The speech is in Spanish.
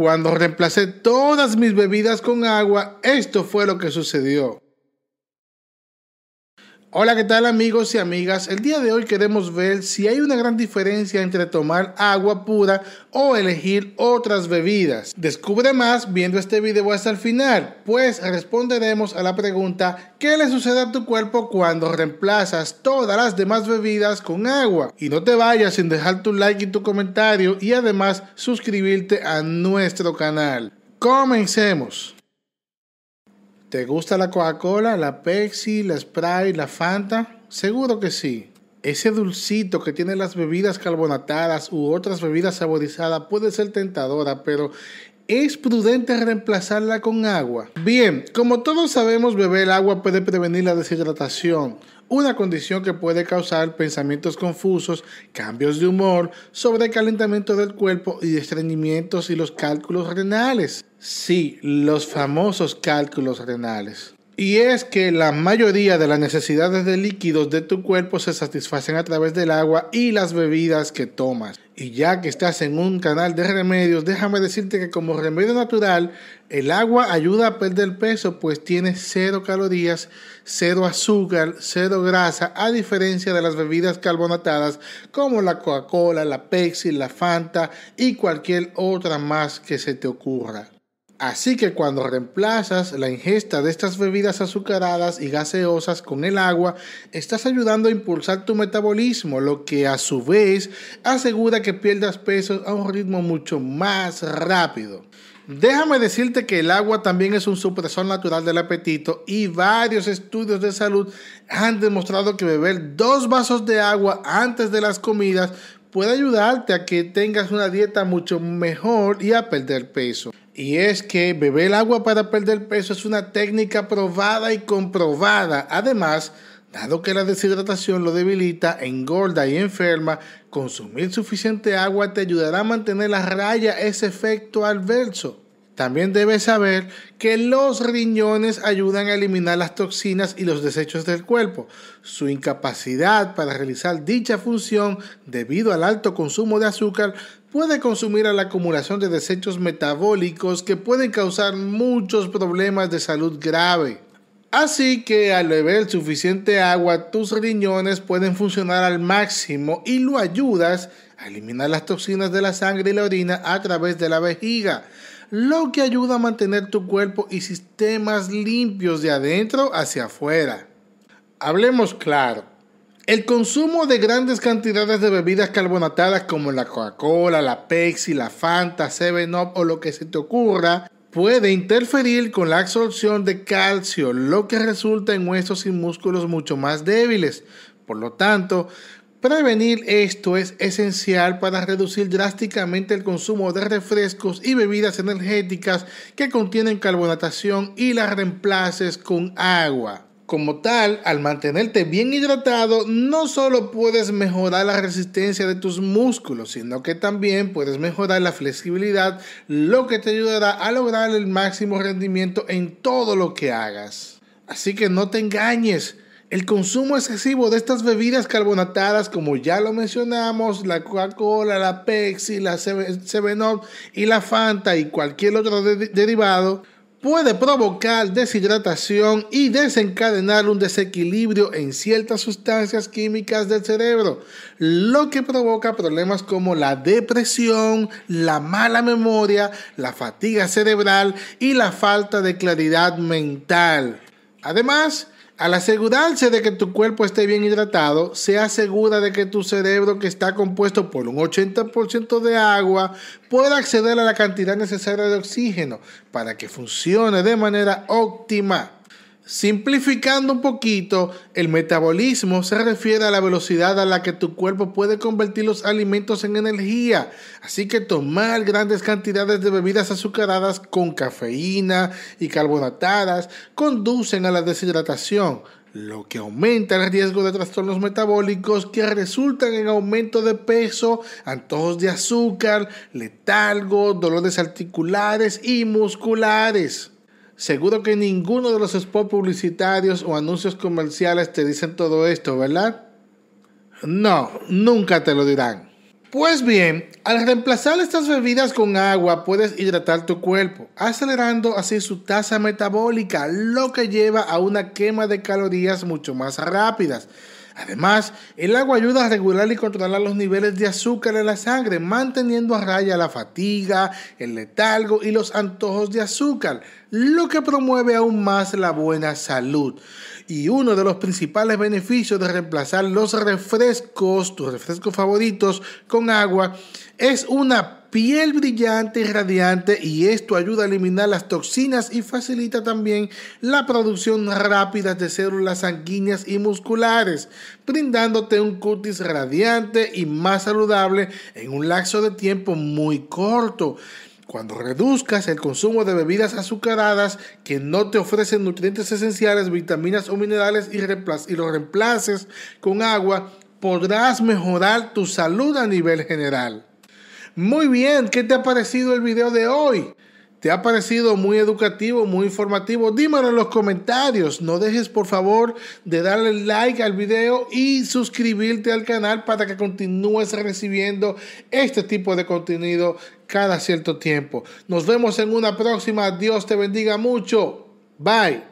Cuando reemplacé todas mis bebidas con agua, esto fue lo que sucedió. Hola, ¿qué tal amigos y amigas? El día de hoy queremos ver si hay una gran diferencia entre tomar agua pura o elegir otras bebidas. Descubre más viendo este video hasta el final, pues responderemos a la pregunta ¿qué le sucede a tu cuerpo cuando reemplazas todas las demás bebidas con agua? Y no te vayas sin dejar tu like y tu comentario y además suscribirte a nuestro canal. Comencemos. ¿Te gusta la Coca-Cola, la Pepsi, la Sprite, la Fanta? Seguro que sí. Ese dulcito que tiene las bebidas carbonatadas u otras bebidas saborizadas puede ser tentadora, pero ¿es prudente reemplazarla con agua? Bien, como todos sabemos, beber agua puede prevenir la deshidratación una condición que puede causar pensamientos confusos, cambios de humor, sobrecalentamiento del cuerpo y estreñimientos y los cálculos renales. Sí, los famosos cálculos renales. Y es que la mayoría de las necesidades de líquidos de tu cuerpo se satisfacen a través del agua y las bebidas que tomas. Y ya que estás en un canal de remedios, déjame decirte que como remedio natural, el agua ayuda a perder peso pues tiene cero calorías, cero azúcar, cero grasa, a diferencia de las bebidas carbonatadas como la Coca-Cola, la Pepsi, la Fanta y cualquier otra más que se te ocurra. Así que cuando reemplazas la ingesta de estas bebidas azucaradas y gaseosas con el agua, estás ayudando a impulsar tu metabolismo, lo que a su vez asegura que pierdas peso a un ritmo mucho más rápido. Déjame decirte que el agua también es un supresor natural del apetito y varios estudios de salud han demostrado que beber dos vasos de agua antes de las comidas puede ayudarte a que tengas una dieta mucho mejor y a perder peso. Y es que beber agua para perder peso es una técnica probada y comprobada. Además, dado que la deshidratación lo debilita, engorda y enferma, consumir suficiente agua te ayudará a mantener a raya ese efecto adverso. También debes saber que los riñones ayudan a eliminar las toxinas y los desechos del cuerpo. Su incapacidad para realizar dicha función debido al alto consumo de azúcar puede consumir a la acumulación de desechos metabólicos que pueden causar muchos problemas de salud grave. Así que al beber suficiente agua, tus riñones pueden funcionar al máximo y lo ayudas a eliminar las toxinas de la sangre y la orina a través de la vejiga lo que ayuda a mantener tu cuerpo y sistemas limpios de adentro hacia afuera. Hablemos claro. El consumo de grandes cantidades de bebidas carbonatadas como la Coca-Cola, la Pepsi, la Fanta, 7-Up o lo que se te ocurra puede interferir con la absorción de calcio, lo que resulta en huesos y músculos mucho más débiles. Por lo tanto, Prevenir esto es esencial para reducir drásticamente el consumo de refrescos y bebidas energéticas que contienen carbonatación y las reemplaces con agua. Como tal, al mantenerte bien hidratado, no solo puedes mejorar la resistencia de tus músculos, sino que también puedes mejorar la flexibilidad, lo que te ayudará a lograr el máximo rendimiento en todo lo que hagas. Así que no te engañes, el consumo excesivo de estas bebidas carbonatadas, como ya lo mencionamos, la Coca-Cola, la Pepsi, la 7-Up y la Fanta y cualquier otro derivado, puede provocar deshidratación y desencadenar un desequilibrio en ciertas sustancias químicas del cerebro, lo que provoca problemas como la depresión, la mala memoria, la fatiga cerebral y la falta de claridad mental. Además, al asegurarse de que tu cuerpo esté bien hidratado, se asegura de que tu cerebro, que está compuesto por un 80% de agua, pueda acceder a la cantidad necesaria de oxígeno para que funcione de manera óptima. Simplificando un poquito, el metabolismo se refiere a la velocidad a la que tu cuerpo puede convertir los alimentos en energía. Así que tomar grandes cantidades de bebidas azucaradas con cafeína y carbonatadas conducen a la deshidratación, lo que aumenta el riesgo de trastornos metabólicos que resultan en aumento de peso, antojos de azúcar, letalgo, dolores articulares y musculares. Seguro que ninguno de los spots publicitarios o anuncios comerciales te dicen todo esto, ¿verdad? No, nunca te lo dirán. Pues bien, al reemplazar estas bebidas con agua puedes hidratar tu cuerpo, acelerando así su tasa metabólica, lo que lleva a una quema de calorías mucho más rápidas. Además, el agua ayuda a regular y controlar los niveles de azúcar en la sangre, manteniendo a raya la fatiga, el letargo y los antojos de azúcar, lo que promueve aún más la buena salud. Y uno de los principales beneficios de reemplazar los refrescos, tus refrescos favoritos, con agua, es una piel brillante y radiante y esto ayuda a eliminar las toxinas y facilita también la producción rápida de células sanguíneas y musculares, brindándote un cutis radiante y más saludable en un lapso de tiempo muy corto. Cuando reduzcas el consumo de bebidas azucaradas que no te ofrecen nutrientes esenciales, vitaminas o minerales y, y los reemplaces con agua, podrás mejorar tu salud a nivel general. Muy bien, ¿qué te ha parecido el video de hoy? ¿Te ha parecido muy educativo, muy informativo? Dímelo en los comentarios. No dejes por favor de darle like al video y suscribirte al canal para que continúes recibiendo este tipo de contenido cada cierto tiempo. Nos vemos en una próxima. Dios te bendiga mucho. Bye.